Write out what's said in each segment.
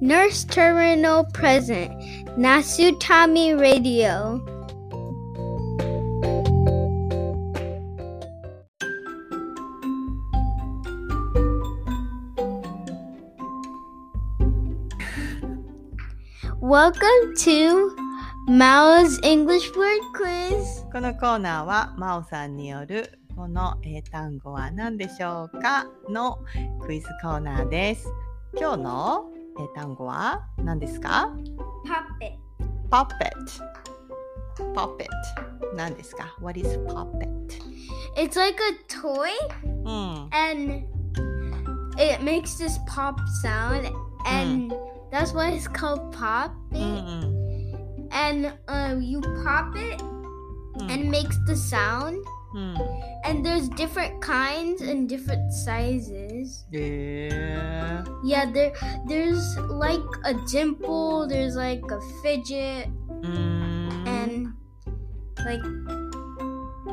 Nurse Terminal Present Nasutami Radio 'Welcome to Mao's English Word Quiz' このコーナーは真央さんによるこの英単語は何でしょうかのクイズコーナーです。今日の英単語は何ですか Puppet ?puppet。puppet。何ですか ?What is puppet? It's like a toy うん。 and it makes this pop sound and that's why it's called pop うんうん。 and uh, you pop it うん and it makes the sound Hmm. And there's different kinds and different sizes. Yeah. Yeah, there there's like a dimple, there's like a fidget, mm. and like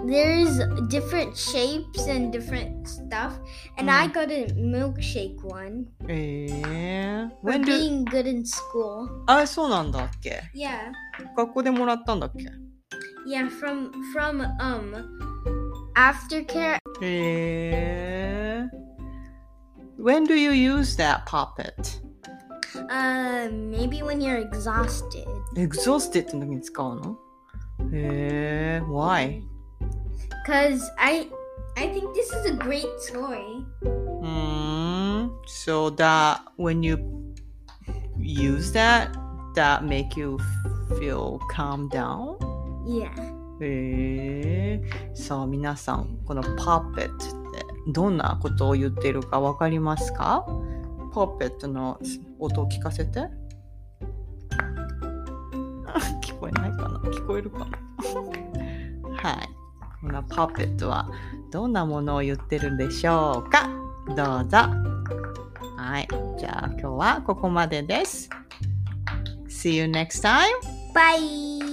there's different shapes and different stuff. And mm. I hmm. got a milkshake one. Yeah. When for do... being good in school. あ、そうなんだっけ Yeah. 学校でもらったんだっけ Yeah, from from um aftercare へえ。When do you use that puppet? uh maybe when you're exhausted exhausted の時に使うのへえ。Why? because i i think this is a great toy うーん。So that when you use that, that make you feel calm down? yeah へえ。さあ皆さん、この puppet ってどんなことを言っているかわかりますか ?puppet の音を聞かせて。あ 聞こえないかな？聞こえるかな？はい。この puppet はどんなものを言ってるんでしょうか？どうぞ。はい。じゃあ今日はここまでです。See you next time! bye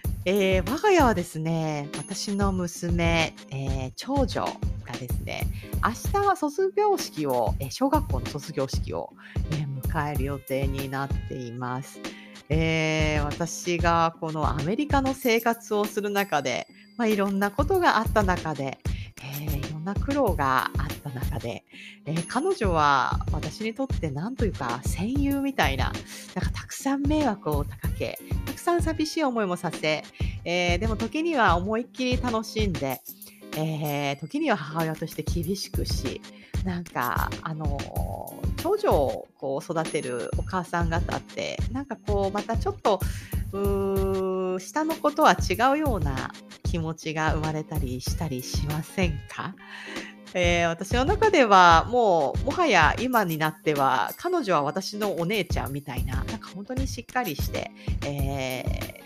えー我が家はですね、私の娘、えー長女がですね、明日は卒業式を、えー小学校の卒業式を、えー迎える予定になっています。えー私がこのアメリカの生活をする中で、まあ、いろんなことがあった中で、えーいろんな苦労があった中で、えー彼女は私にとって何というか戦友みたいな、なんかたくさん迷惑をかけ、たくさん寂しい思いもさせ、えーでも時には思いっきり楽しんで、えー時には母親として厳しくし、なんか、あの長女をこう育てるお母さん方って、なんかこう、またちょっと、う下のことは違うような気持ちが生まれたりしたりしませんか？えー私の中ではもうもはや今になっては彼女は私のお姉ちゃんみたいななんか本当にしっかりして、えー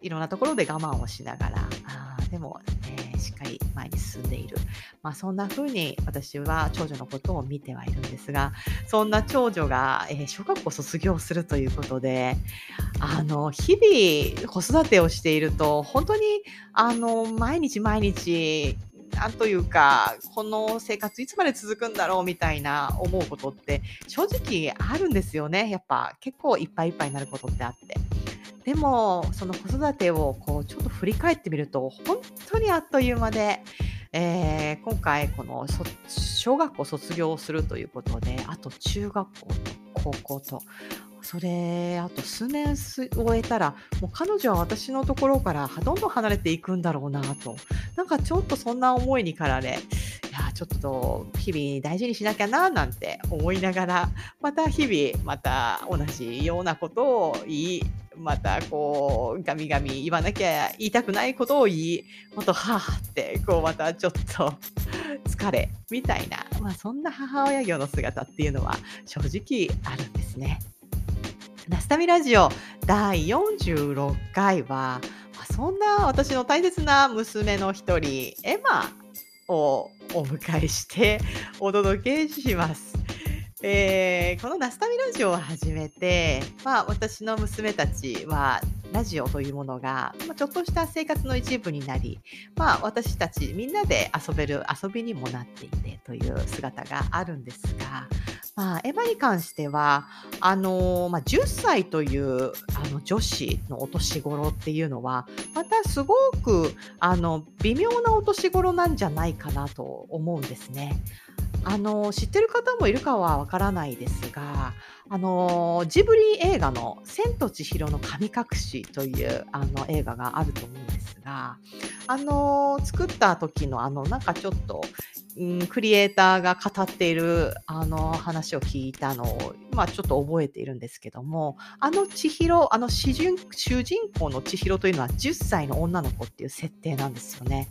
いろんなところで我慢をしながらあでも、えーしっかり前に進んでいる、まあ、そんな風に私は長女のことを見てはいるんですがそんな長女が、えー小学校卒業するということであの日々子育てをしていると本当にあの毎日毎日なんというか、この生活いつまで続くんだろうみたいな思うことって正直あるんですよね。やっぱ結構いっぱいいっぱいになることってあって。でも、その子育てをこうちょっと振り返ってみると、本当にあっという間で、えー今回この小学校卒業するということで、あと中学校と高校と、それ、あと数年終えたら、もう彼女は私のところからどんどん離れていくんだろうなと。なんかちょっとそんな思いに駆られ、いや、ちょっと日々大事にしなきゃななんて思いながら、また日々、また同じようなことを言い、またこう、ガミガミ言わなきゃ言いたくないことを言い、もっとはぁって、こうまたちょっと疲れ、みたいな、まあそんな母親業の姿っていうのは正直あるんですね。ナスタミラジオ第46回は、まあそんな私の大切な娘の一人、エマをお迎えしてお届けします。えーこのナスタミラジオを始めて、まあ、私の娘たちはラジオというものが、まあ、ちょっとした生活の一部になり、まあ、私たちみんなで遊べる遊びにもなっていてという姿があるんですが、まあ、エマに関してはあのまあ、10歳というあの女子のお年頃っていうのはまたすごくあの微妙なお年頃なんじゃないかなと思うんですね。あの知ってる方もいるかはわからないですがあのジブリ映画の「千と千尋の神隠し」というあの映画があると思うんですがあの作った時のあのなんかちょっと、うん、クリエイターが語っているあの話を聞いたのを、まあ、ちょっと覚えているんですけどもあの千尋あの主人主人公の千尋というのは10歳の女の子っていう設定なんですよね。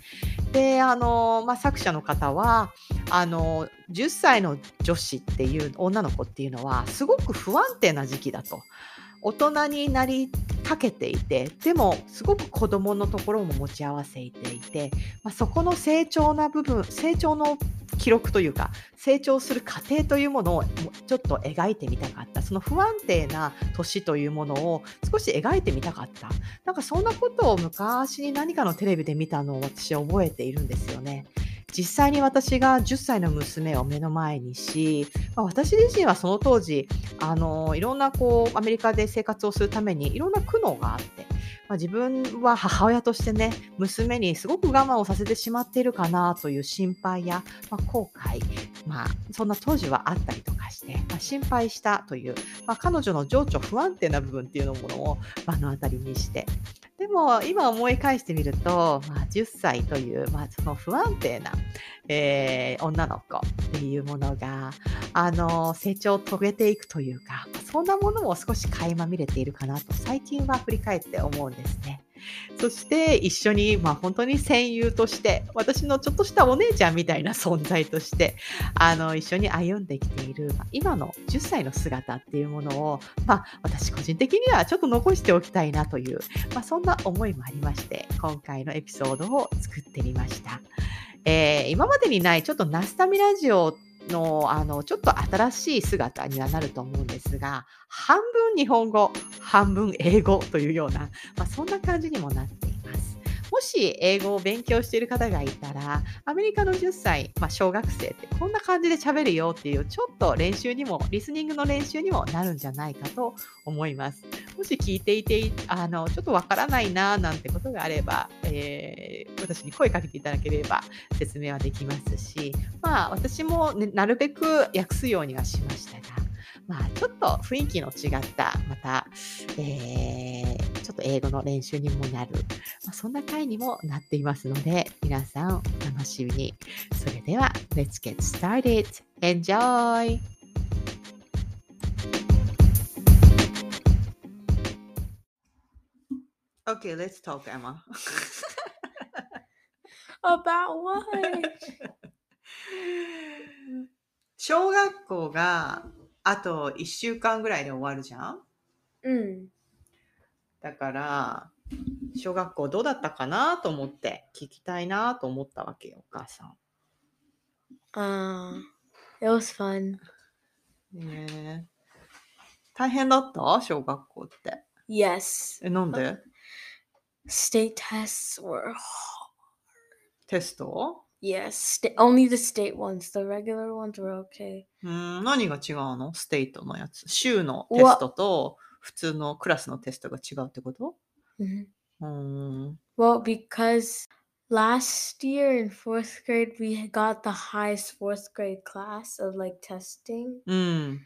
であの、まあ、作者の方はあの10歳の女子っていう女の子っていうのはすごく不安定な時期だと。大人になりかけていてでもすごく子供のところも持ち合わせていて、まあ、そこの成長な部分成長の記録というか成長する過程というものをちょっと描いてみたかったその不安定な年というものを少し描いてみたかったなんかそんなことを昔に何かのテレビで見たのを私は覚えているんですよね。実際に私が10歳の娘を目の前にし、まあ、私自身はその当時あのいろんなこうアメリカで生活をするためにいろんな苦悩があって、まあ、自分は母親としてね娘にすごく我慢をさせてしまっているかなという心配や、まあ、後悔、まあ、そんな当時はあったりとかして、まあ、心配したという、まあ、彼女の情緒不安定な部分っていうのものを目の当たりにしてでも今思い返してみると、まあ、10歳という、まあ、その不安定な、えー女の子っていうものがあの成長を遂げていくというかそんなものも少し垣間見れているかなと最近は振り返って思うんですね。そして一緒に、まあ、本当に戦友として私のちょっとしたお姉ちゃんみたいな存在としてあの一緒に歩んできている、まあ今の10歳の姿っていうものを、まあ、私個人的にはちょっと残しておきたいなという、まあ、そんな思いもありまして今回のエピソードを作ってみました。えー今までにないちょっとナスタミラジオのあのちょっと新しい姿にはなると思うんですが半分日本語半分英語というような、まあ、そんな感じにもなって。もし英語を勉強している方がいたらアメリカの10歳、まあ、小学生ってこんな感じで喋るよっていうちょっと練習にもリスニングの練習にもなるんじゃないかと思います。もし聞いていてあのちょっとわからないななんてことがあれば、えー私に声かけていただければ説明はできますし、まあ、私も、ね、なるべく訳すようにはしましたが、まあ、ちょっと雰囲気の違ったまた、えーちょっと英語の練習にもなる、まあ、そんな回にもなっていますので皆さんお楽しみにそれでは Let's get started! Enjoy! Okay, let's talk, Emma. About what? 小学校があと1週間ぐらいで終わるじゃん？mm. だから小学校どうだったかなと思って聞きたいなと思ったわけよお母さん。Uh, it was fun. ねえ大変だった？小学校って。Yes. えなんで？State tests were. テスト Yes. Only the state ones. The regular ones were okay. うーん何が違うの？ステイトのやつ。州のテストと普通のクラスのテストが違うってこと Mhm. うーん。Well, because last year in fourth grade, we got the highest fourth grade class of like testing. うん。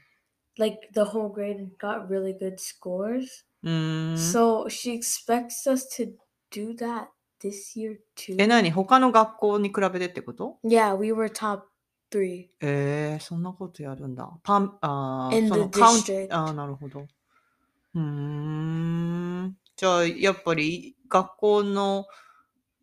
Like the whole grade got really good scores. うーん So she expects us to do that this year too. え、何他の学校に比べてってこと Yeah, we were top three. えー、そんなことやるんだ。パン、あー In そ the のカウン district. あーなるほど。うーん。じゃあ、やっぱり学校の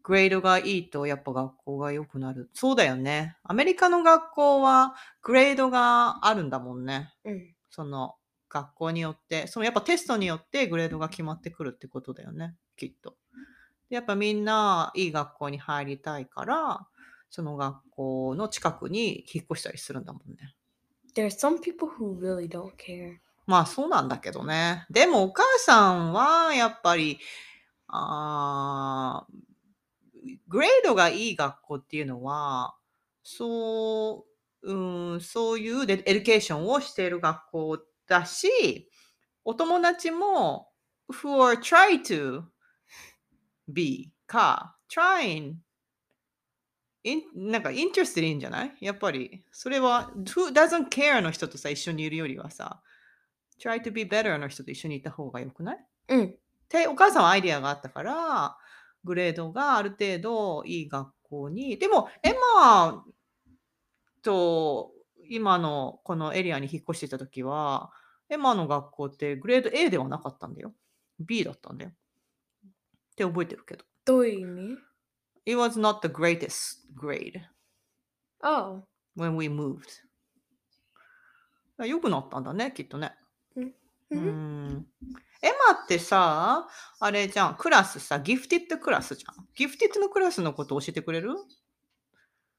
グレードがいいと、やっぱ学校が良くなる。そうだよね。アメリカの学校はグレードがあるんだもんね。うん。その学校によって、そのやっぱテストによってグレードが決まってくるってことだよね、きっと。でやっぱみんないい学校に入りたいから、その学校の近くに引っ越したりするんだもんね。There are some people who really don't care. まあそうなんだけどね。でもお母さんはやっぱり、あグレードがいい学校っていうのは、そう、うん、そういう education をしている学校だし、お友達も、who are try to be か、trying, in なんか interested in じゃない？やっぱり、それは who doesn't care の人とさ、一緒にいるよりはさ、try to be better の人と一緒にいた方がよくない？うん。ってお母さんはアイディアがあったから、グレードがある程度いい学校に、でも、エマと今のこのエリアに引っ越していた時は、エマの学校ってグレード A ではなかったんだよ。B だったんだよ。って覚えてるけど。どういう意味？It was not the greatest grade Oh. when we moved. 良くなったんだね、きっとね。ううんん。エマってさ、あれじゃん、クラスさ、ギフティッドクラスじゃん。ギフティッドのクラスのこと教えてくれる？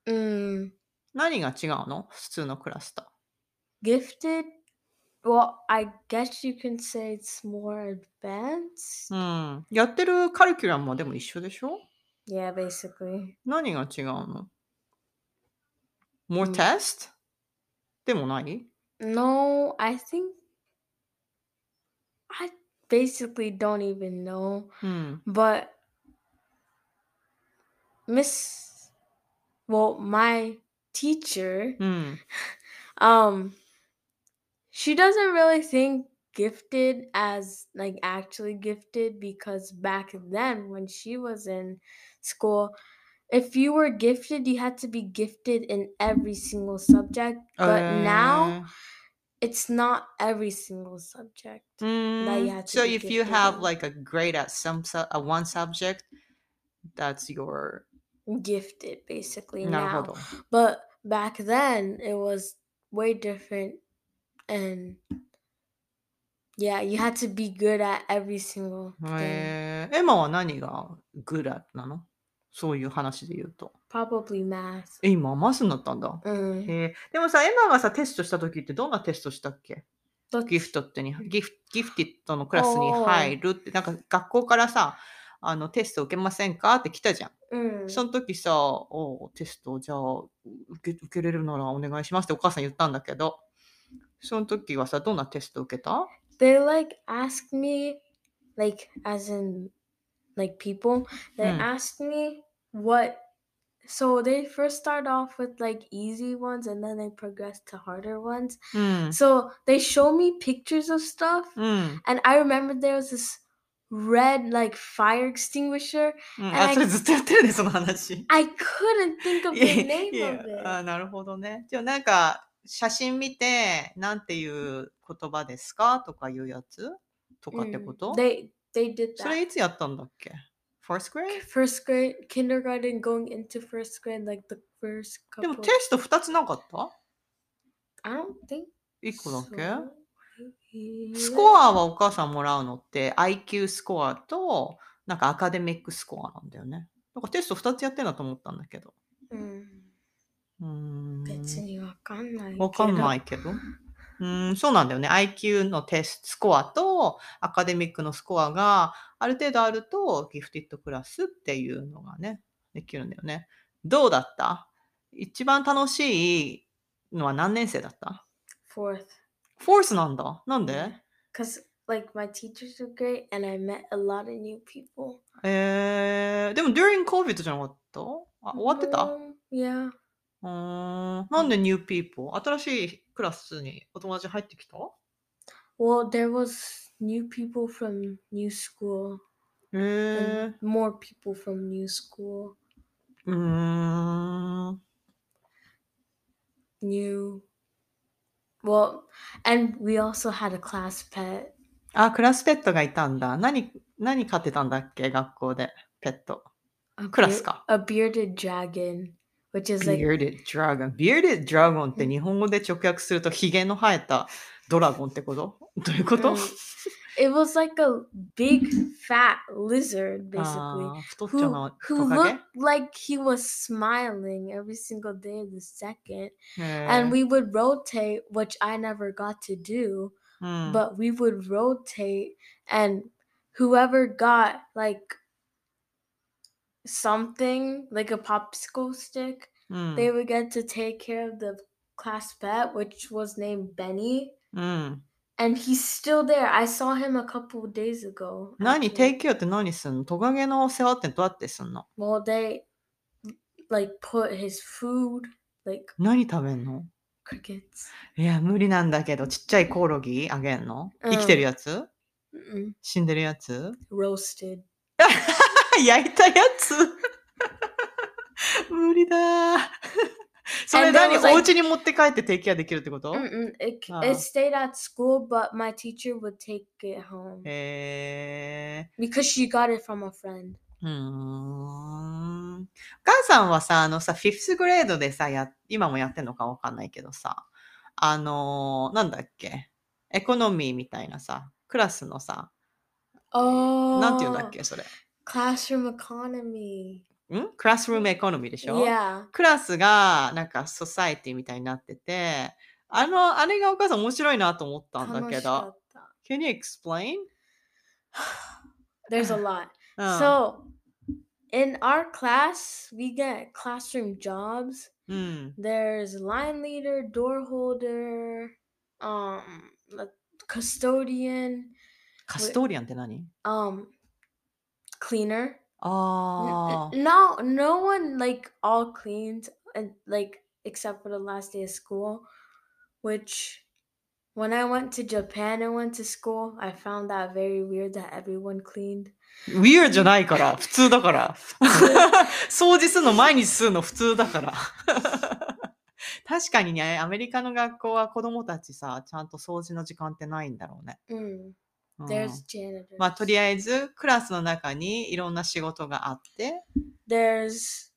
うん。何が違うの？普通のクラスと。Gifted? Well, I guess you can say it's more advanced. うん。やってるカリキュラムもでも一緒でしょ？Yeah, basically. 何が違うの ?more うん test? でもない？No, I think I basically don't even know, Hmm. but Miss, well, my teacher, Hmm. um, she doesn't really think gifted as like actually gifted because back then when she was in school if you were gifted you had to be gifted in every single subject but now uh it's not every single subject. ー、う that ん you had to So be if you gifted have in. like a grade at some su- uh, one subject, that's your Gifted basically なる now. ほど。 But back then it was way different and yeah, you had to be good at every single thing. えー、エマは何がグラなの そういう話で言うと。Probably math. え、今マスになったんだ。Mm. へえでもさ、エマがさ、テストした時ってどんなテストしたっけ？But ギフトってに、ギフギフティッドのクラスに入るって、なんか学校からさ、あのテスト受けませんかって来たじゃん。mm. その時さ、おうテストじゃあ受け受けれるならお願いしますってお母さん言ったんだけど、その時はさ、どんなテスト受けた？They like asked me like as in like people they Mm. asked me what so they first start off with like easy ones and then they progress to harder ones うん。 so they show me pictures of stuff うん。 and i remember there was this red like fire extinguisher うん、 And あ、 I- それずっとやってるね、その話。 i couldn't think of い the や name いや of it あなるほどね。じゃあなんか写真見て、なんていう言葉ですかとかいうやつとかって Mm. こと they they did それ that いつやったんだっけ ?First grade? first grade kindergarten going into first grade like the first で couple もテスト2つなかった？I don't think ?1 個だけ？so. スコアはお母さんもらうのって IQ スコアとなんかアカデミックスコアなんだよね。なんかテスト2つやってんだと思ったんだけど。うんうーん。別にわかんないけど。わかんないけど。うーん、そうなんだよね。IQ のテストスコアとアカデミックのスコアがある程度あるとギフティッドクラスっていうのがね、できるんだよね。どうだった？一番楽しいのは何年生だった？Fourth. フォースなんだ。なんで？Because, like, my teachers were great and I met a lot of new people. えー、でも during COVID じゃなかった？あ終わってた？Um, yeah. うーんなんで new people? 新しいクラスにお友達入ってきた Well, there was new people from new school へえ and more people from new school. うーん。New. Well, and we also had a class pet. あ、クラスペットがいたんだ。何何飼ってたんだっけ学校で。ペット。A クラス beard- か。A bearded dragon, which is like Bearded Dragon。Bearded Dragon って日本語で直訳するとヒゲの生えたドラゴンってことどういうこと、 Mm. it was like a big fat lizard basically あー太っちょ who の who トカゲ looked like he was smiling every single day of the second へー and we would rotate which I never got to do うん、 but we would rotate and whoever got like something like a popsicle stick うん、 they would get to take care of the class pet which was named benny うん。 and he's still there i saw him a couple of days ago 何 actually. 提供って何すんのトカゲの世話ってどうやってすんの well they like put his food like 何食べんの crickets いや、無理なんだけど、ちっちゃいコオロギあげんのうん生きてるやつ Mm-mm. 死んでるやつ roasted 焼いたやつ無理だー それ何？like- お家に持って帰ってテイクアできるってこと？Mm-mm. It, c- Oh. it stayed at school but my teacher would take it home へ because she got it from a friend ーうーん。お母さんはさ、あのさ、フィフスグレードでさ、や、今もやってんのかわかんないけどさ、あのーなんだっけ、エコノミーみたいなさ、クラスのさ、oh なんて言うんだっけ、それ？Classroom economy んクラスルームエコノミーでしょ yeah クラスがなんかソサイティみたいになってて、あの、あれがお母さん面白いなと思ったんだけど。Can you explain? There's a lot. うん So, in our class, we get classroom jobs. うん。There's line leader, door holder, um, custodian, カストーリアンって何 um, cleaner. N- No, no one like all cleaned, and like except for the last day of school, which. When I went to Japan and went to school, I found that very weird that everyone cleaned. あ。Weird じゃないから。普通だから。掃除するの毎日するの普通だから。確かにね、アメリカの学校は子供たちさ、ちゃんと掃除の時間ってないんだろうね。Mm. うん There's janitors. まあ、とりあえず、クラスの中にいろんな仕事があって、 There's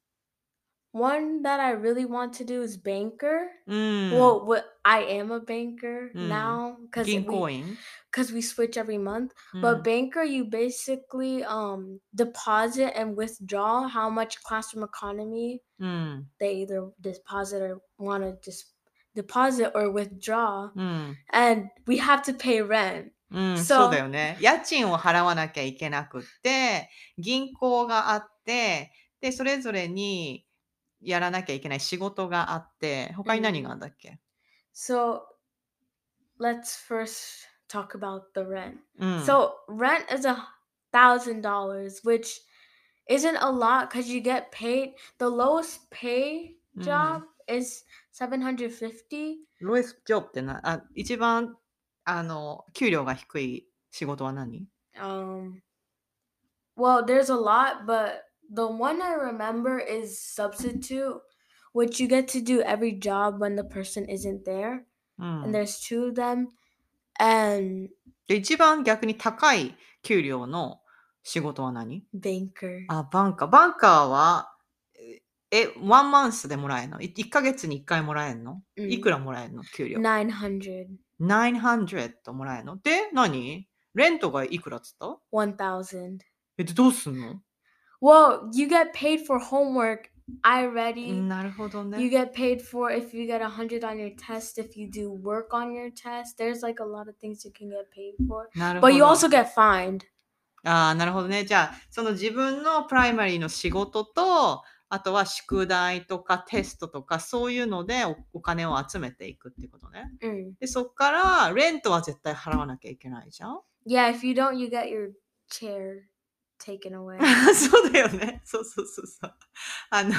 one that I really want to do is banker. うん。 Well, what I am a banker Mm. now because 銀 we 行員、 because we switch every month. うん But banker, you basically um deposit and withdraw how much classroom economy うん。 they either deposit or want to just deposit or withdraw, うん。 and we have to pay rent. うん、So- そうだよね。家賃を払わなきゃいけなくって、銀行があって、で、それぞれにやらなきゃいけない仕事があって、他に何があるんだっけ、So let's first talk about the rent. うん、So rent is a thousand dollars, which isn't a lot because you get paid. The lowest pay Mm. job is seven hundred fifty. ロイスジョブってな、あ、一番、あの、給料が低い仕事は何 Um, well, there's a lot, but the one I remember is substitute, which you get to do every job when the person isn't there, うん。and there's two of them, and で、一番逆に高い給料の仕事は何 banker. あ、バンカー。バンカーは、え、ワンマンスでもらえるの ?1 ヶ月に1回もらえるの、うんいくらもらえるの給料。Nine hundred. 900もらえるので、何レントがいくらっつった One thousand. え、でどうすんの Well, you get paid for homework. I ready. なるほど You ね。get paid for if you get a hundred on your test, if you do work on your test. There's like a lot of things you can get paid for. なるほ But you ど。also get fined. ああ、なるほどね。じゃあ、その自分のプライマリーの仕事と、あとは宿題とかテストとか、そういうのでおお金を集めていくってことね。Mm. で、そっから、レントは絶対払わなきゃいけないじゃん Yeah, if you don't, you get your chair taken away. そうだよね。そうそうそうそう。あの、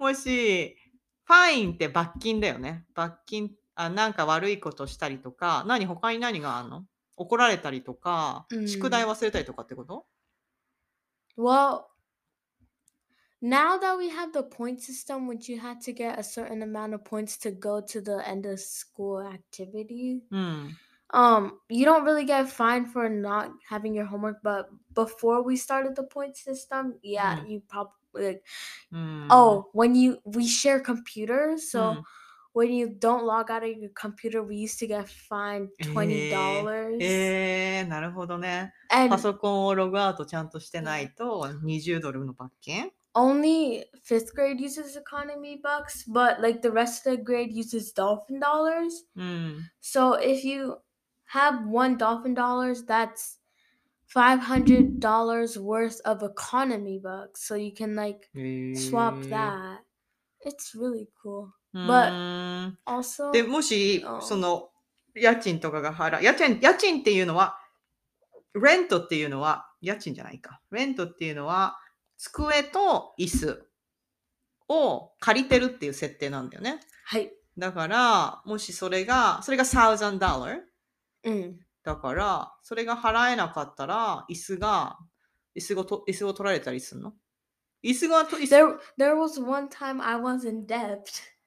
もし、ファインって罰金だよね。罰金、あなんか悪いことしたりとか、何、他に何があるの？怒られたりとか、うん宿題忘れたりとかってこと？Well, now that we have the point system, which you had to get a certain amount of points to go to the end of school activity, うん。 um you don't really get fined for not having your homework but before we started the point system yeah Mm. you probably like うん。 oh when you we share computers う so ん when you don't log out of your computer we used to get fined $20 えー、なるほどね。 and パソコンをログアウトちゃんとしてないと20ドルの罰金 only fifth grade uses economy bucks but like the rest of the grade uses dolphin dollars うん。 So if you have one dolphin dollars, that's five hundred dollars worth of economy bucks. So you can like へー swap that. It's really cool. う but- ーん Also, でもしうんその家賃とかが払う家賃家賃っていうのはレントっていうのは家賃じゃないかレントっていうのは 机と椅子を借りてるっていう設定なんだよね hi. だからもしそれがそれが1000ドル Mm. だからそれが払えなかったら椅子が椅子をと椅子を取られたりするの？椅子がと椅子 There, there was one time I was in debt.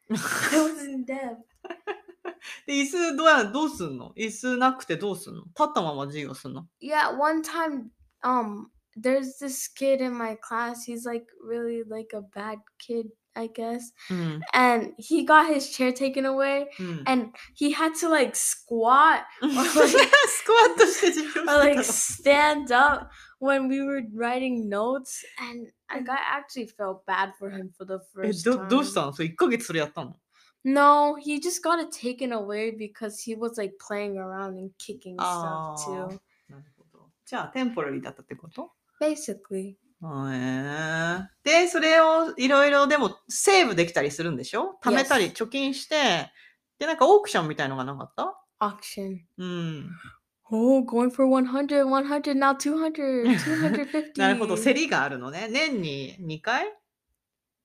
I was in debt. で椅子どうやどうすんの？椅子なくてどうすんの？立ったまま授業すんの？Yeah, one time, um, there's this kid in my class. He's like really like a bad kid, I guess. うん。 And he got his chair taken away, うん。 and he had to like squat スクワットして授業して or た like の stand up when we were writing notes and like I actually felt bad for him for the え first ど time. どうしたのそれ1ヶ月それやったの No, he just got it taken away because he was like playing around and kicking Ah. stuff too. なるほど。じゃあ、テンポラリーだったってこと Basically. で、それをいろいろでもセーブできたりするんでしょ？貯めたり.貯金して、で、なんかオークションみたいのがなかった？Auction. うん。Oh, going for 100, 100, now 200, 250. なるほど。競りがあるのね。年に2回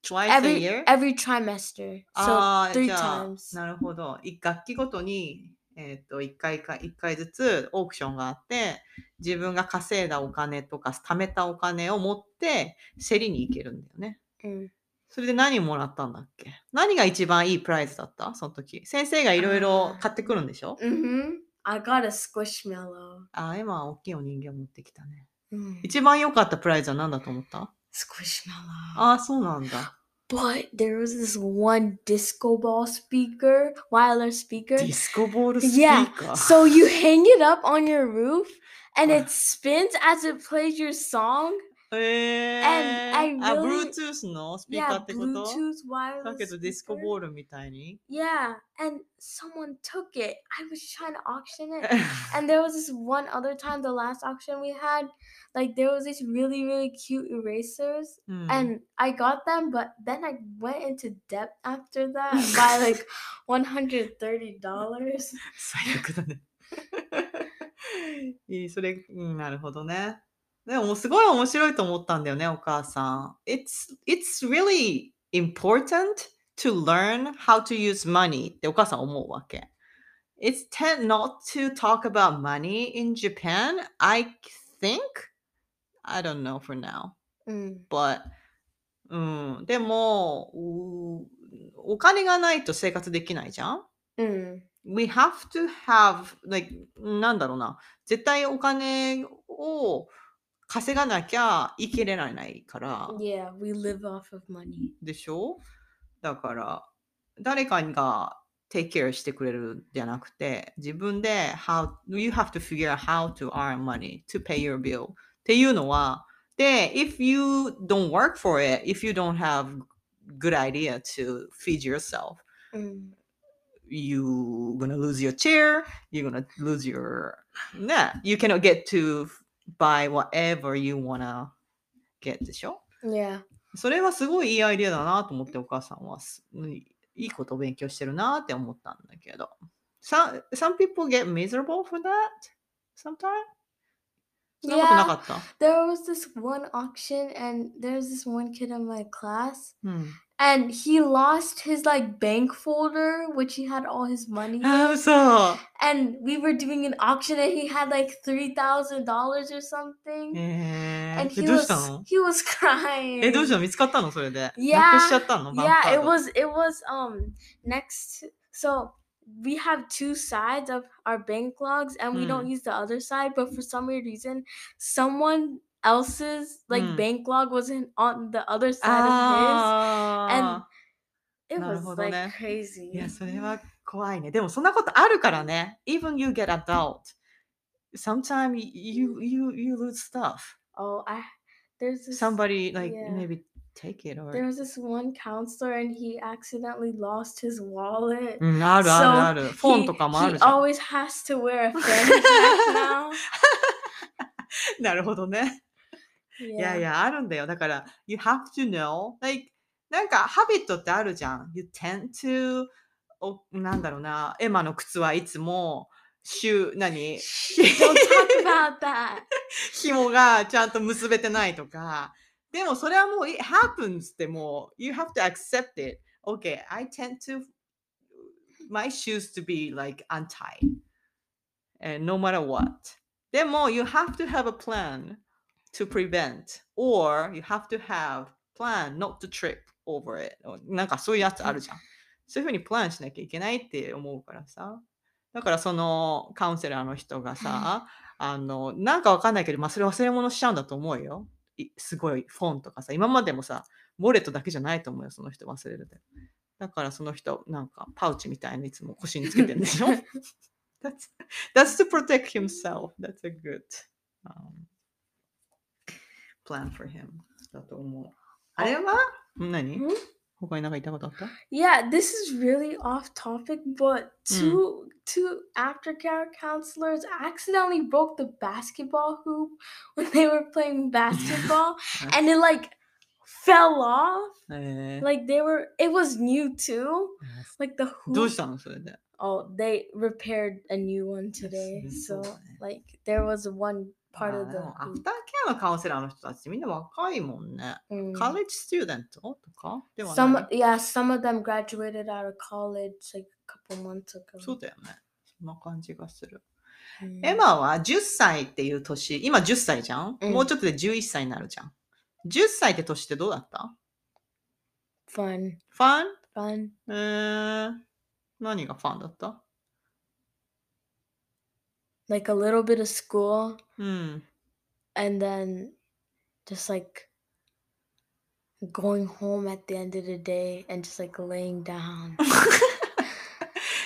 ?twice a every year? every trimester. So ああ、three じゃあ times. なるほど。一学期ごとに、えっ、と、1回か、一回ずつオークションがあって、自分が稼いだお金とか、貯めたお金を持って、競りに行けるんだよね。Mm. それで何もらったんだっけ？何が一番いいプライズだった？その時。先生がいろいろ買ってくるんでしょ？Mm-hmm. I got a squishmallow. ああ、今、大きいお人形持ってきたね。Mm. 一番良かったプライズは何だと思った？Squishmallow. ああ、そうなんだ。But there was this one disco ball speaker, wireless speaker. Disco ball speaker. Yeah. So you hang it up on your roof and it spins as it plays your song. え And I ー、あ、 really- Bluetooth のスピーカー Yeah, ってこと Bluetooth wireless. だけどディスコ speaker. ボールみたいに Yeah, and someone took it. I was trying to auction it. And there was this one other time, the last auction we had, like there was these really, really cute erasers. うん、 And I got them, but then I went into debt after that by like $130. 最悪だね。いい、それ、うんなるほどね。 でも、すごい面白いと思ったんだよね、お母さん。It's, it's really important to learn how to use money ってお母さん思うわけ。It's tend not to talk about money in Japan, I think. I don't know for now. Mm. but うん、でもうお金がないと生活できないじゃん Mm. ?We have to have, like, なんだろうな。絶対お金を稼がなきゃ生きれられないから。Yeah, we live off of money. でしょだから、誰かが take care してくれるんじゃなくて、自分で how, you have to figure out how to earn money to pay your bill っていうのは、で、if you don't work for it, if you don't have good idea to feed yourself, Mm. you gonna lose your chair, you're gonna lose your, ね、you cannot get to buy whatever you wanna get でしょ Yeah. それはすごいいいアイデアだなと思ってお母さんはいいことを勉強してるなって思ったんだけど。Some, some people get miserable for that sometimes? そんなことなかった、There was this one auction, and there's this one kid in my class, うん、and he lost his like bank folder, which he had all his money. あ in. あ、そう。 And we were doing an auction, and he had like three thousand dollars or something. え And ー、 he えどう was したの he was crying. え、どうしたの見つかったのそれで。 Yeah, なくしちゃったのバンカ Yeah, ー it ド was it was um next to so we have two sides of our bank logs and we don't Mm. use the other side, but for some weird reason, someone else's like Mm. bank log wasn't on the other side of あ his. It なる was ほど like ね。 crazy. あ。いや、それは怖いね。でもそんなことあるからね。Even you get adult. Sometimes you, you, you lose stuff. Oh, I there's this Somebody like yeah. maybe take it or. there was this one counselor and he accidentally lost his wallet. うん、あるあるある。フォン He, とかもあ he るじゃん。 always has to wear a fanny pack now. なるほどね。 いや Yeah. いや、あるんだよ。だから、you have to know. Like, なんか、ハビットってあるじゃん。You tend to, おなんだろうな、エマの靴はいつも、週、何.紐がちゃんと結べてないとか。でもそれはもう、it happens ってもう、you have to accept it. Okay, I tend to, my shoes to be like untied. And no matter what. でも、you have to have a plan to prevent. Or you have to have plan not to trip over it. なんかそういうやつあるじゃん。そういうふうにプランしなきゃいけないって思うからさ。だからそのカウンセラーの人がさ、あの、なんかわかんないけど、まあそれ忘れ物しちゃうんだと思うよ。いすごいフォンとかさ、今までもさ、ウォレットだけじゃないと思うよ、その人忘れるで。だからその人、なんかパウチみたいにいつも腰につけてるんでしょ？That's, that's to protect himself. That's a good、um, plan for him. だと思う。あれは何 Hmm? 他に何か言ったことあった Yeah, this is really off topic, but two two aftercare counselors accidentally broke the basketball hoop when they were playing basketball and it like fell off. えー Like they were it was new too. Like the どう hoop したのそれで。 Oh, they repaired a new one today. Yes, So so- like there was one あ part アフ.ターケアのカウンセラーの人たちみんな若いもんね。Mm. カレッジスチューデントとか？では Some ない？Yeah, some of them graduated out of college like a couple months ago. そうだよね。そんな感じがする。Mm. エマは10歳っていう年、今10歳じゃん、うんもうちょっとで11歳になるじゃん。10歳って年ってどうだった？Fun, ファン fun. えー、何がファンだった？Like a little bit of school うん。and then just like going home at the end of the day and just like laying down.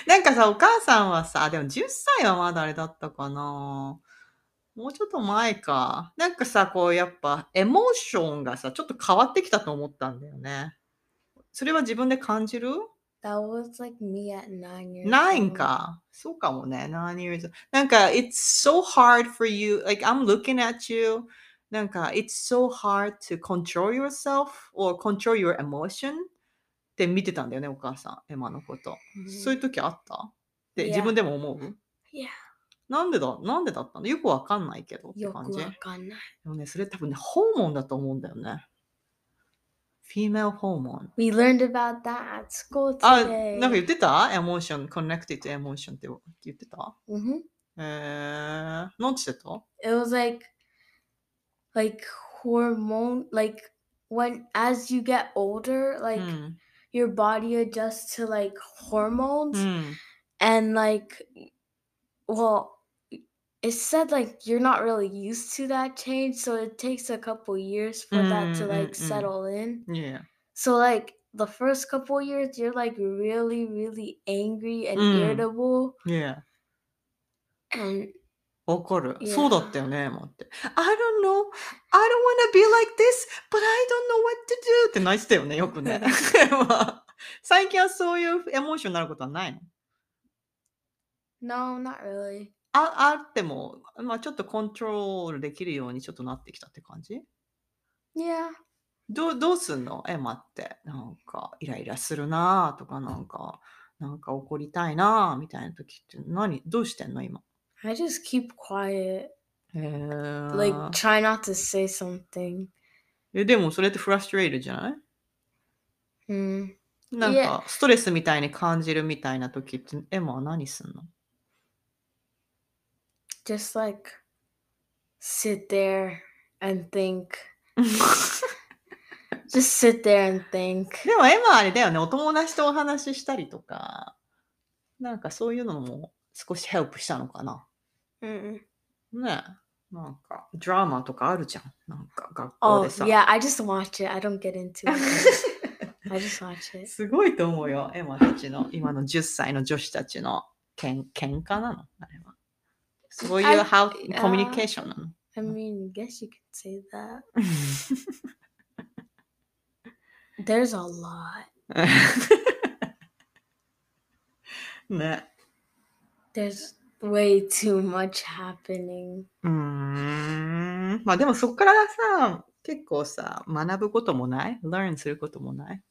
なんかさ、お母さんはさ、でも10歳はまだあれだったかな。もうちょっと前か。なんかさ、こうやっぱエモーションがさ、ちょっと変わってきたと思ったんだよね。それは自分で感じる That was like me at nine years. 9 old. か。そうかもね。9 years. なんか、it's so hard for you. Like, I'm looking at you. なんか、it's so hard to control yourself or control your emotion って見てたんだよね、お母さん。エマのこと。Mhm. そういう時あったって自.分でも思う Yeah. なんでだなんでだったのよくわかんないけどってよく感じ。でわかんない。もね、それ多分ね、ホーモンだと思うんだよね。female hormone. We learned about that at school ah, あ、today. なんか言ってた ?emotion, connected to emotion って言ってた hmm えー、なんて言ってた It was like, like hormone, like when as you get older, like hmm. your body adjusts to like hormones hmm. and like, well, it said like you're not really used to that change, so it takes a couple years for that to Mm, like mm, mm. settle in. Yeah. So like the first couple years, you're like really, really angry and Mm. irritable, Yeah. and わかる。 Yeah. そうだったよね、もって。I don't know. I don't wanna be like this, but I don't know what to do って泣いてたよね、よくね。まあ最近はそういうエモーションになることはないの no, not really. ああっても、まあちょっとコントロールできるようにちょっとなってきたって感じ？Yeah. どうどうすんの？エマって。なんか、イライラするなぁとか、なんか、なんか怒りたいなぁみたいな時って何？どうしてんの？今。I just keep quiet. へー Like try not to say something. えでもそれってフラストレートじゃない？Hmm. なんいえか、ストレスみたいに感じるみたいな時って、エマは何すんの？Just like sit there and think. Just sit there and think. でもエマはあれだよね、お友達とお話ししたりとか、なんかそういうのも少しヘルプしたのかな。Mm-mm. ねえ。なんか、ドラマとかあるじゃん。なんか学校 Oh でさ。yeah, I just watch it. I don't get into it. I just watch it. すごいと思うよ。エマたちの、今の10歳の女子たちのけん喧嘩なの？あれは。そういう how あコミュニケーションなの。I mean, guess you could say that. There's a lot. ね。There's way too much happening. うーん。まあでもそこからさ、結構さ、学ぶこともない ?learn することもない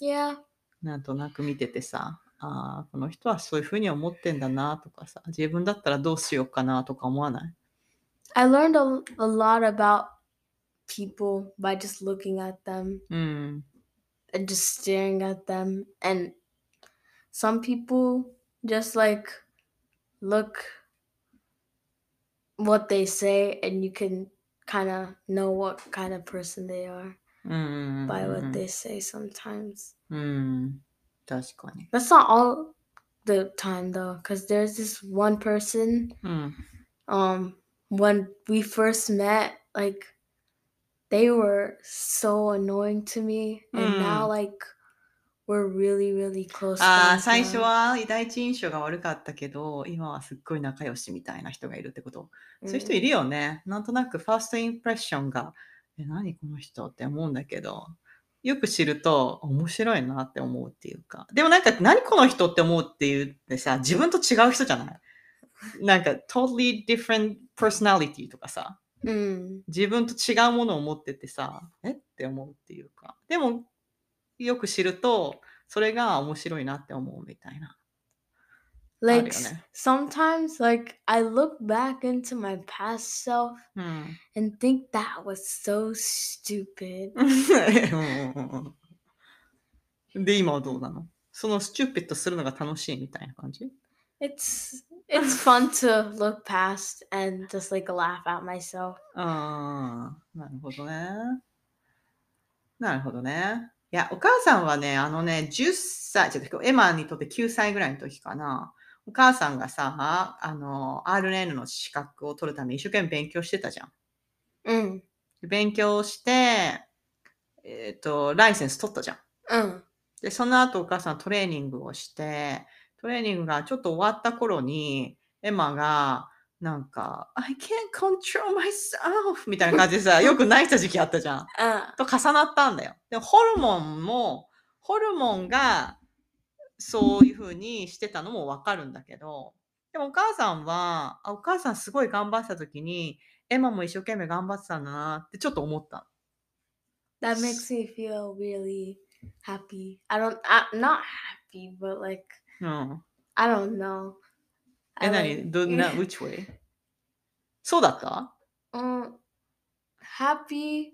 Yeah. なんとなく見ててさ、ああ、この人はそういうふうに思ってんだなとかさ、自分だったらどうしようかなとか思わない I learned a, a lot about people by just looking at them うん。 and just staring at them. And some people just like look what they say, and you can kind of know what kind of person they are うん。 by what they say sometimes. うん。 確かに。That's not all the time though, because there's this one person うん。um when we first met like they were so annoying to me and now Mm. like we're really really close ああ、最初.は第一印象が悪かったけど、今はすっごい仲良しみたいな人がいるってこと。そういう人 Mm. いるよね。なんとなくファーストインプレッションが、え、何この人って思うんだけど、よく知ると面白いなって思うっていうか。でもなんか、何この人って思うっていうってさ、自分と違う人じゃない？なんか、totally different personality とかさ、Mm. 自分と違うものを持っててさ、え？って思うっていうか。でも、よく知ると、それが面白いなって思うみたいな。like Audio, s- ne? sometimes like i look back into my past self うん。 and think that was so stupid で、今はどうなのそのスチューピットするのが楽しいみたいな感じ it's it's fun to look past and just like laugh at myself ああ、なるほどね。なるほどね。いや、お母さんはね、あのね、10歳、ちょっとエマにとって9歳ぐらいの時かな。 お母さんがさ、あの、RN の資格を取るために一生懸命勉強してたじゃん。mm. 勉強して、えっ、と、ライセンス取ったじゃん。Mm. で、その後お母さんトレーニングをして、トレーニングがちょっと終わった頃に、エマが、なんか、I can't control myself! みたいな感じでさ、よく泣いた時期あったじゃん。Uh, と重なったんだよ。でもホルモンも、ホルモンがそういう風にしてたのもわかるんだけど、でもお母さんは、あお母さんすごい頑張ってた時に、エマも一生懸命頑張ってたんだなってちょっと思った。that makes me feel really happy. I don't, I, not happy, but like うん。I don't know. え、何 like- どんな、which way? そうだった Um, happy.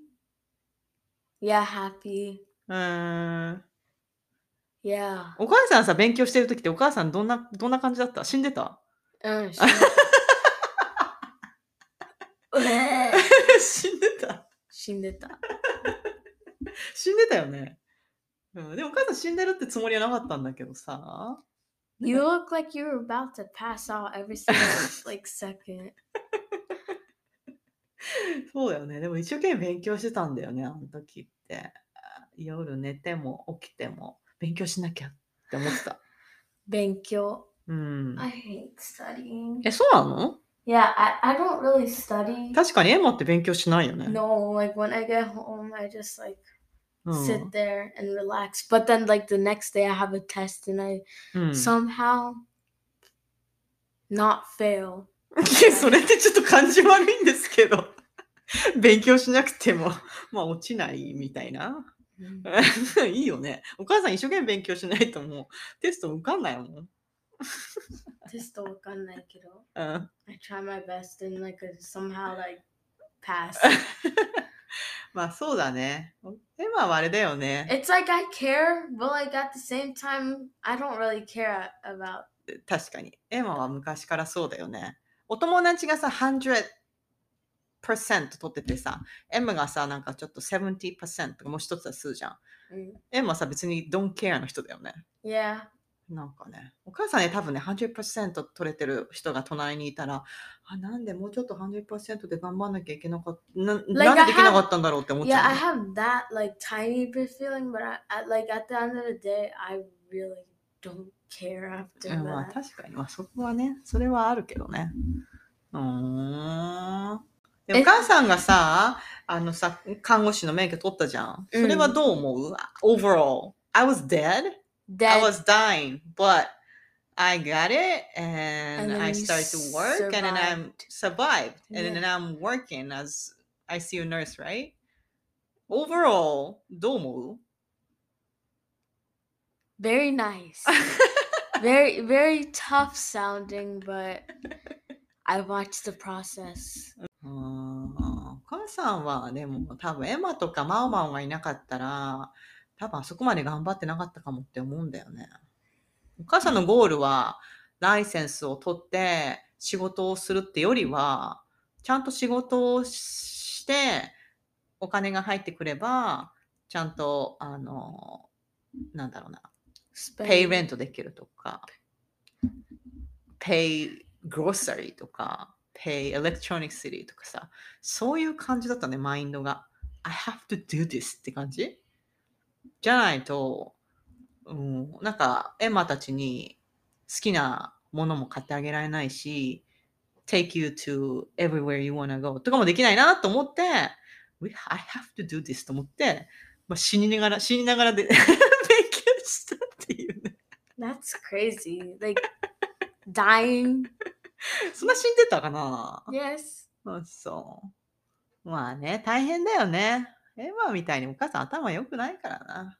Yeah, happy. うーん。Yeah. お母さんさ、勉強してる時ってお母さんどんな、どんな感じだった？死んでた？Uh, 死んでた？死んでた。死んでたよね。うん、でもお母さん死んでるってつもりはなかったんだけどさ。You look like you were about to pass out every single like second. そうだよね。でも一生懸命勉強してたんだよね、あの時って。夜寝ても起きても勉強しなきゃって思ってた。勉強。うん。I hate studying. え、そうなの Yeah, I, I don't really study. 確かにエマって勉強しないよね。No, like when I get home, I just like うん sit there and relax. But then, like the next day, I have a test and I うん、somehow not fail. それってちょっと感じ悪いんですけど。勉強しなくても、まあ落ちないみたいな。いいよね。お母さん一生懸命勉強しないともうテスト受かんないもん。テストわかんないけど。うん、I try my best and like somehow like pass. まあそうだね。エマはあれだよね。it's like I care, but like at the same time, I don't really care about. 確かに。エマは昔からそうだよね。お友達がさ、100%取っててさ、エマがさ、なんかちょっと70%とかもう一つは数じゃん。Mm. エマはさ、別に don't care の人だよね。Yeah, なんかね、お母さんね、多分ね、100%取れてる人が隣にいたら、あ、なんでもうちょっと100%で頑張んなきゃいけなかった、な Like, なんで I できなかったんだろうって思っち Yeah, ゃ I うね。have that like tiny bit feeling, but I, at like at the end of the day, I really don't care after うんまあ that. 確かに、まあそこはね、それはあるけどね。うーん。でえお母さんがさ、あのさ、看護師の免許取ったじゃん。それはどう思う、?overall. I was dead. I That was dying, but I got it and, And then I you started to work and then I'm survived and then Yeah. I'm working as ICU nurse, right? Overall, どう思 very nice, very very tough sounding, but I watched the process. お母さんはでも多分エマとかマオマオがいなかったら多分あそこまで頑張ってなかったかもって思うんだよね。お母さんのゴールはライセンスを取って仕事をするってよりはちゃんと仕事をしてお金が入ってくればちゃんとあのなんだろうな。 pay rent できるとか、 pay grocery とか、 pay electricity とかさ、そういう感じだったね、マインドが。I have to do this って感じ？じゃないと、うん、なんか、エマたちに好きなものも買ってあげられないし、take you to everywhere you wanna go とかもできないなと思って、We, I have to do this と思って、まあ、死にながら、死にながらで 勉強したっていうね。That's crazy. Like dying. そんな死んでたかな？Yes. あそう。まあね、大変だよね。エマみたいにお母さん頭良くないからな。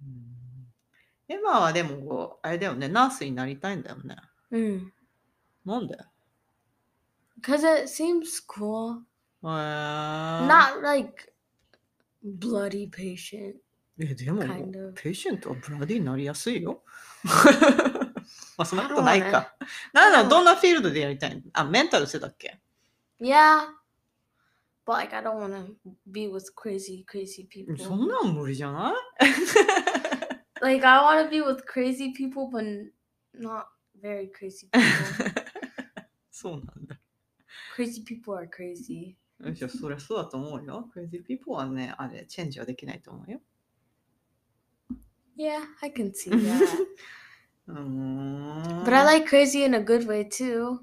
うん、エマはでも、あれだよね、ナースになりたいんだよね。Mm. なんで？Cause it seems cool. えー、Not like bloody patient. え、でも、kind of ペイシェントはブラディになりやすいよ。まあ、そんなことないか。なんだ、どんなフィールドでやりたいのあ、メンタルしてたっけ Yeah. But like I don't wanna be with crazy, crazy そん people. なん無理じゃない Like I wanna be with crazy people but not very crazy people. そうなんだ。crazy people are crazy. よしそりゃそうだと思うよ。Crazy people はね、あれ、チェンジはできないと思うよ。Yeah, I can see that. うーん but I like crazy in a good way too.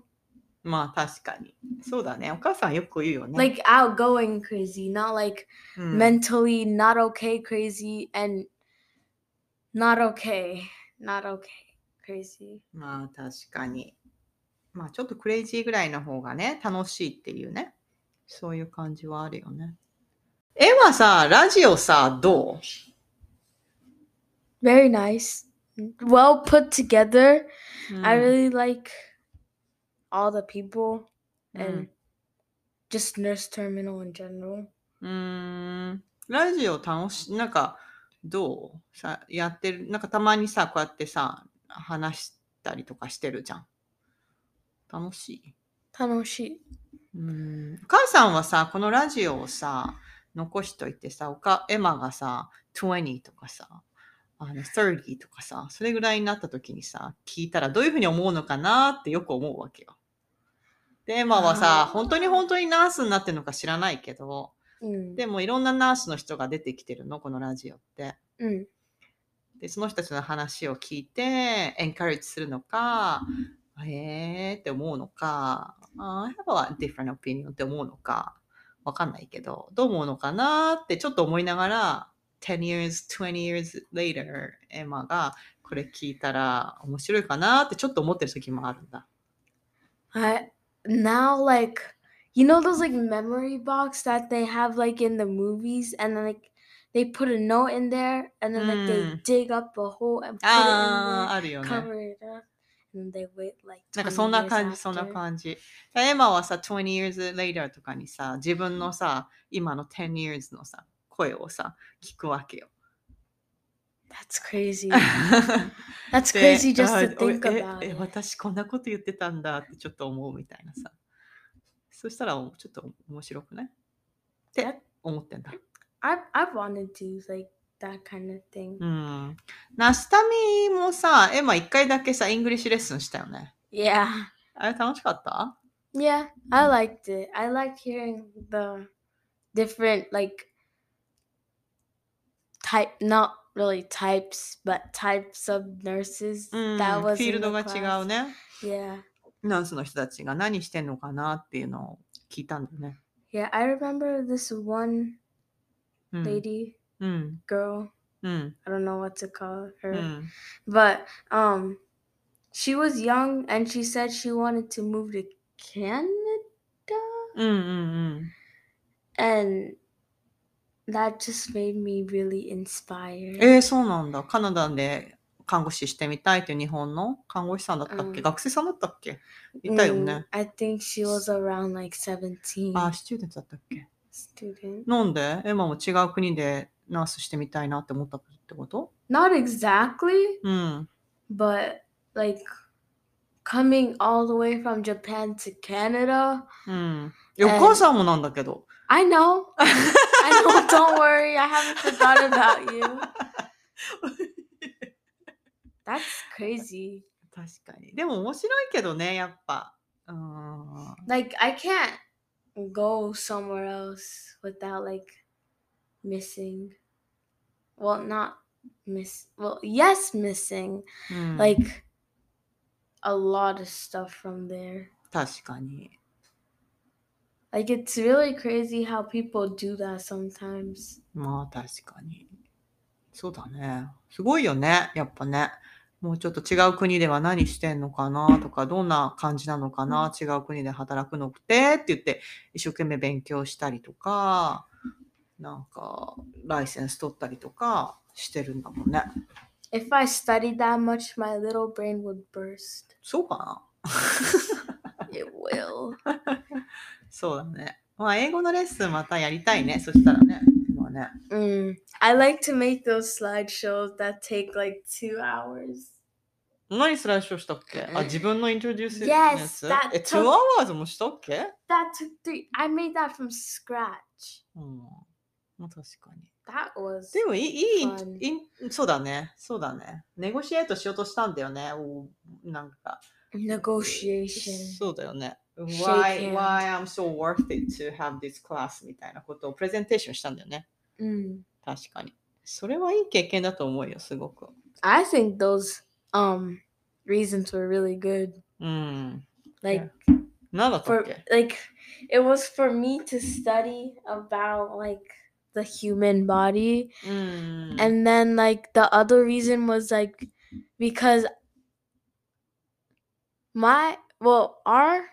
まあ確かに。そうだね。お母さんよく言うよね。Like outgoing crazy, not like うん、mentally not okay crazy and not okay. Not okay crazy. まあ確かに。まあちょっとクレイジーぐらいの方がね、楽しいっていうね。そういう感じはあるよね。絵はさ、ラジオさ、ど Very nice. Well put together. う、I うん really like all the people うん and just nurse terminal in general. うーん。ラジオ楽し、なんか、どうさ、やってる、なんかたまにさ、こうやってさ、話したりとかしてるじゃん。楽しい Tanoshi. うん。お母さんはさ、このラジオをさ、残しといてさ、おかエマがさ、20とかさ、あの30とかさ、それぐらいになった時にさ、聞いたらどういうふうに思うのかなってよく思うわけよ。で、エマはさ、本当に本当にナースになってるのか知らないけど、Mm. でもいろんなナースの人が出てきてるの、このラジオって。Mm. で、その人たちの話を聞いて、エンカレッジするのか、へーって思うのか、あ I have a different opinion って思うのか、わかんないけど、どう思うのかなってちょっと思いながら、10 years, 20 years later, エマがこれ聞いたら面白いかなってちょっと思ってる時もあるんだ。I now like you know those like memory box that they have like in the movies and then like they put a note in there and then like they Mm. dig up a hole and put it よ in ね。there, cover it up, and they wait like なんか20そんな感じ、そんな.感じ。エマはさ、20 years later とかにさ、自分のさ、今の10 years のさ、声をさ、聞くわけよ。That's crazy. That's で crazy just あ to think え about え it. 私こんなこと言ってたんだってちょっと思うみたいなさ。そしたらちょっと面白くないって思ってんだ。I I've wanted to like that kind of thing. うん。ナスタミもさ、エマ一回だけさ、イングリッシュレッスンしたよね。Yeah. あれ楽しかった Yeah, I liked it. I liked hearing the different like type not really types, but types of nurses うん。 that フ was ィー in ル the ドが違 class. うね。 Yeah. ナースの人たちが何してんのかなっていうのを聞いたんだよね。 Yeah, I remember this one うん。 lady, うん。 girl, うん。 I don't know what to call う her. ん。 But um she was young and she said she wanted to move to Canada うんうんうん。 and That just made me really inspire え、そうなんだ。カナダで看護師してみたいって日本の看護師さんだったっけ、学生さんだったっけ？いたよね。なんで？エも違う国でナースしてみたいなって思ったってこと ?Not exactly. うん。But coming all the way from Japan to Canada. うん。お母さんもなんだけど。I know! I know. Don't worry. I haven't forgot about you. That's crazy. 確かに。でも面白いけどね、やっぱ。うーん。 Like I can't go somewhere else without like missing. Well, not miss. Well, yes, missing うん、 like a lot of stuff from there. 確かに。 Like it's really crazy how people do that sometimes. まあ確かに。そうだね。すごいよね、やっぱね。もうちょっと違う国では何してんのかなとか、どんな感じなのかな、違う国で働くのってって言って、一生懸命勉強したりとか、なんか、ライセンス取ったりとかしてるんだもんね。If I studied that much, my little brain would burst. そうかな？It will. そうだね。まあ、英語のレッスンまたやりたいね。そしたらね。まあね。Mm. I like to make those slideshows that take like two hours. 何スライドショーしたっけあ、自分のイントロデュース Yes, のやつ that え、took- 2 hours もしたっけ That took three. I made that from scratch. うん。まあ確かに。That was でもいい、いいイン fun. イン、そうだね。そうだね。ネゴシエートしようとしたんだよね。おなんか。negotiation. そうだよね。Shake Why, hand. why I'm so worth it to have this class みたいなことをプレゼンテーションしたんだよね。 Mm. 確かに。それはいい経験だと思うよ、すごく。 I think those um reasons were really good. うん。 Like 何だったっ for け like it was for me to study about like the human body うん。 and then like the other reason was like because my well our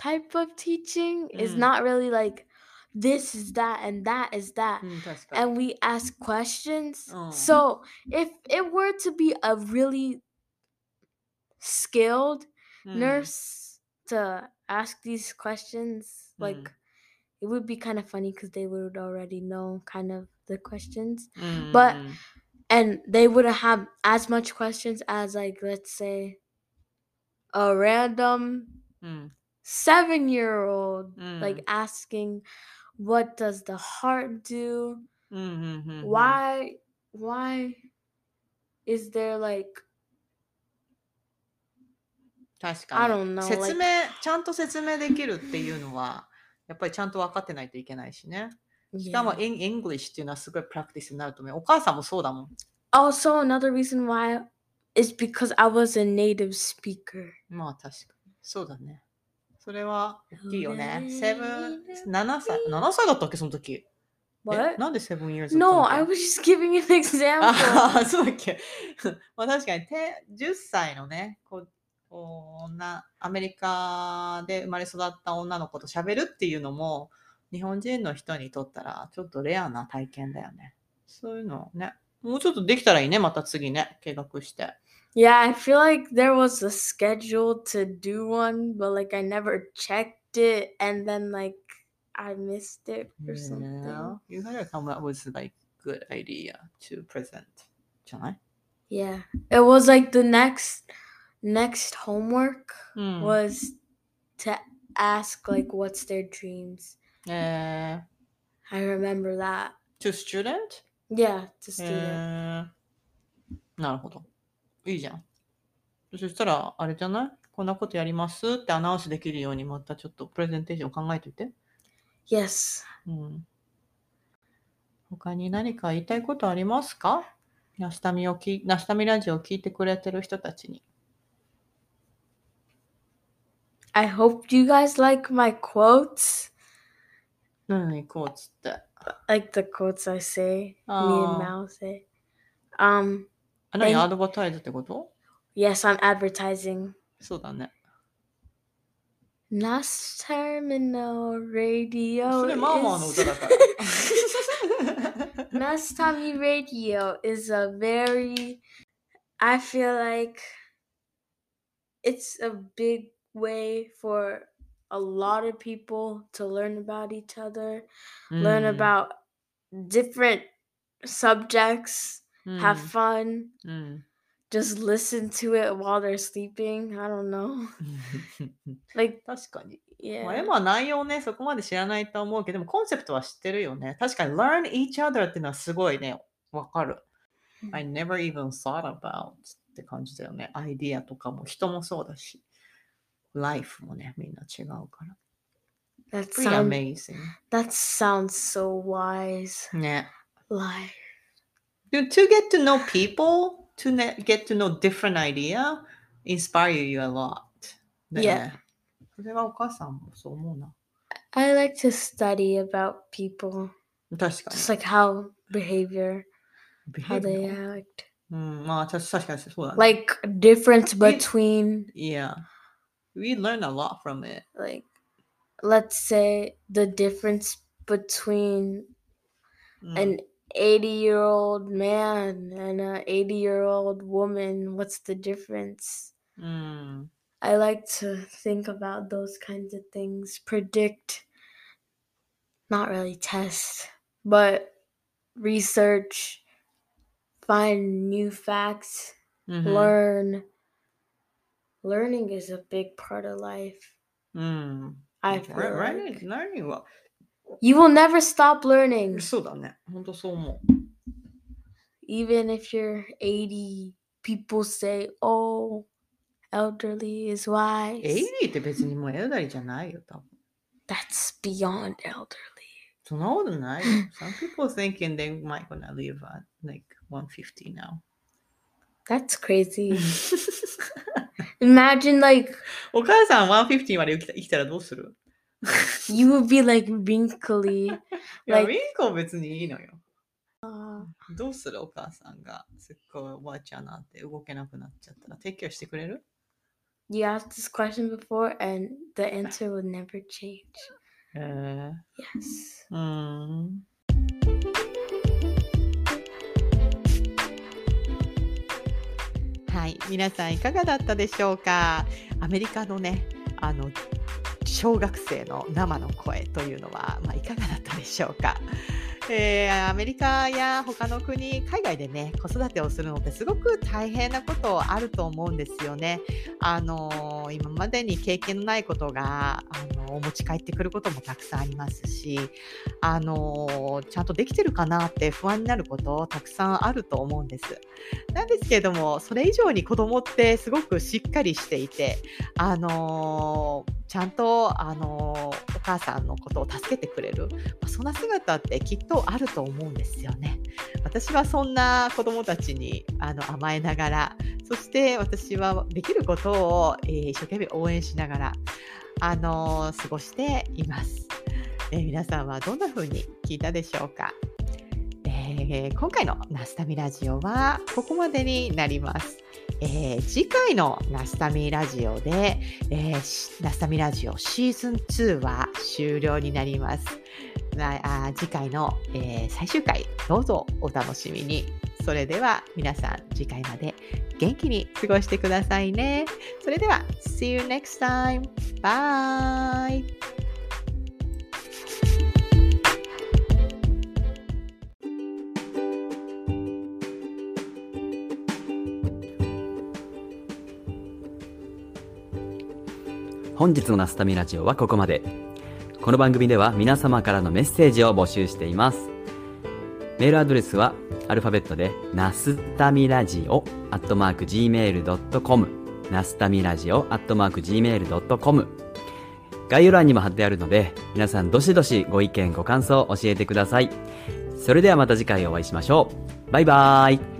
type of teaching mm. is not really like this is that and that is that mm, and we ask questions oh. so if it were to be a really skilled mm. nurse to ask these questions mm. like it would be kind of funny because they would already know kind of the questions but and they wouldn't have as much questions as like let's say a random seven year old like Mm. asking what does the heart do うんうんうんうん。 why why is there like 確か I に。 don't know 説 like 明、ちゃんと説明できるっていうのは、やっぱりちゃんと分かってないといけないしね。しかも、 yeah. in English っていうのはすごいプラクティスになると思う。お母さんもそうだもん。 also another reason why is because I was a native speaker まあ確かに。そうだね。 それは大きいよね。セブン、7歳、7歳だったっけ、その時？え what なんでセブン years no だった I の was just giving an example ああ、そうだっけ。まあ確かにて、10歳のね、こうこう女、アメリカで生まれ育った女の子と喋るっていうのも、日本人の人にとったら、ちょっとレアな体験だよね。そういうのね。もうちょっとできたらいいね、また次ね、計画して。Yeah, I feel like there was a schedule to do one, but like I never checked it and then like I missed it or something. Yeah, you gotta come up with like good idea to present. じゃない Yeah. It was like the next next homework うん。 was to ask like what's their dreams. え I remember that. ー、to student? Yeah, to へ student. ーなるほど。 いいじゃん。そしたら、あれじゃない？こんなことやりますってアナウンスできるようにまたちょっとプレゼンテーション考えておいて。Yes. うん。他に何か言いたいことありますか？ナスタミをき、ナスタミラジオを聞いてくれてる人たちに。I hope you guys like my quotes. 何？こうつって。Like the quotes I say. Me and Mal say. Um, あ、何えアドバタイズってこと yes, I'm advertising. そうだね。 Nas Terminal Radio それマーマーの is 歌だから。 Nastami Radio is a very I feel like it's a big way for a lot of people to learn about each other, うん learn about different subjects, うん have fun, うん。 just listen to it while they're sleeping. I don't know. Like 確かに。 yeah. まあ、エマは内容ね、そこまで知らないと思うけど、でもコンセプトは知ってるよね。確かに learn each other っていうのはすごいね、わかる。うん I never even thought about って感じだよね。アイディアとかも人もそうだし、life もね、みんな違うから。 That Pretty sounds amazing. that sounds so wise. ね。 Like To to get to know people, to ne- get to know different idea, inspire you a lot. だよね。それはお母さんもそう思うな。 I like to study about people, 確かに。 just like how behavior, how they Behavior act, うん、まあ、た確かにそうだね。 like difference between Yeah. We learn a lot from it. like let's say the difference between うん an 80 year old man and an 80 year old woman what's the difference mm. i like to think about those kinds of things predict not really test but research find new facts mm-hmm. learn learning is a big part of life mm. I've right, learning well you will never stop learning, そうだね。本当そう思 even if you're 80. People say, "Oh, elderly is う。 wise." エイリーって別にもうエルダリーじゃないよ、多分。 That's beyond elderly. そんなことないよ。Some people thinking they might gonna live at like 150 now. That's crazy. Imagine like お母さん150まで生きた生きたらどうする you would be like wrinkly. いや、Like- ウィンコ別にいいのよ。Uh, どうするお母さんがすっごいおばあちゃんなんて動けなくなっちゃったら、提供してくれる you asked this question before, and the answer would never change. え Yes. ー、うーん。はい、皆さんいかがだったでしょうか。アメリカのね、あの小学生の生の声というのは、まあ、いかがだったでしょうか？えーアメリカや他の国、海外でね、子育てをするのってすごく大変なことあると思うんですよね。あのー今までに経験のないことが、あのー持ち帰ってくることもたくさんありますし、あのちゃんとできてるかなって不安になることたくさんあると思うんです。なんですけれども、それ以上に子供ってすごくしっかりしていて、あのちゃんと、あのお母さんのことを助けてくれる、まあそんな姿ってきっとあると思うんですよね。私はそんな子供たちにあの甘えながら、そして私はできることを、えー一生懸命応援しながら、あのー過ごしています。えー皆さんはどんな風に聞いたでしょうか？えー今回のナスタミラジオはここまでになります。えー次回のナスタミラジオで、えーナスタミラジオシーズン2は終了になります。なあ次回の、え最終回どうぞお楽しみに。それでは皆さん次回まで元気に過ごしてくださいね。それでは See you next time! Bye! 本日のナスタミラジオはここまで。この番組では皆様からのメッセージを募集しています。メールアドレスはアルファベットで、ナスタミラジオアットマーク Gmail.com ナスタミラジオアットマーク Gmail.com 概要欄にも貼ってあるので、皆さんどしどしご意見ご感想を教えてください。それではまた次回お会いしましょう。バイバーイ。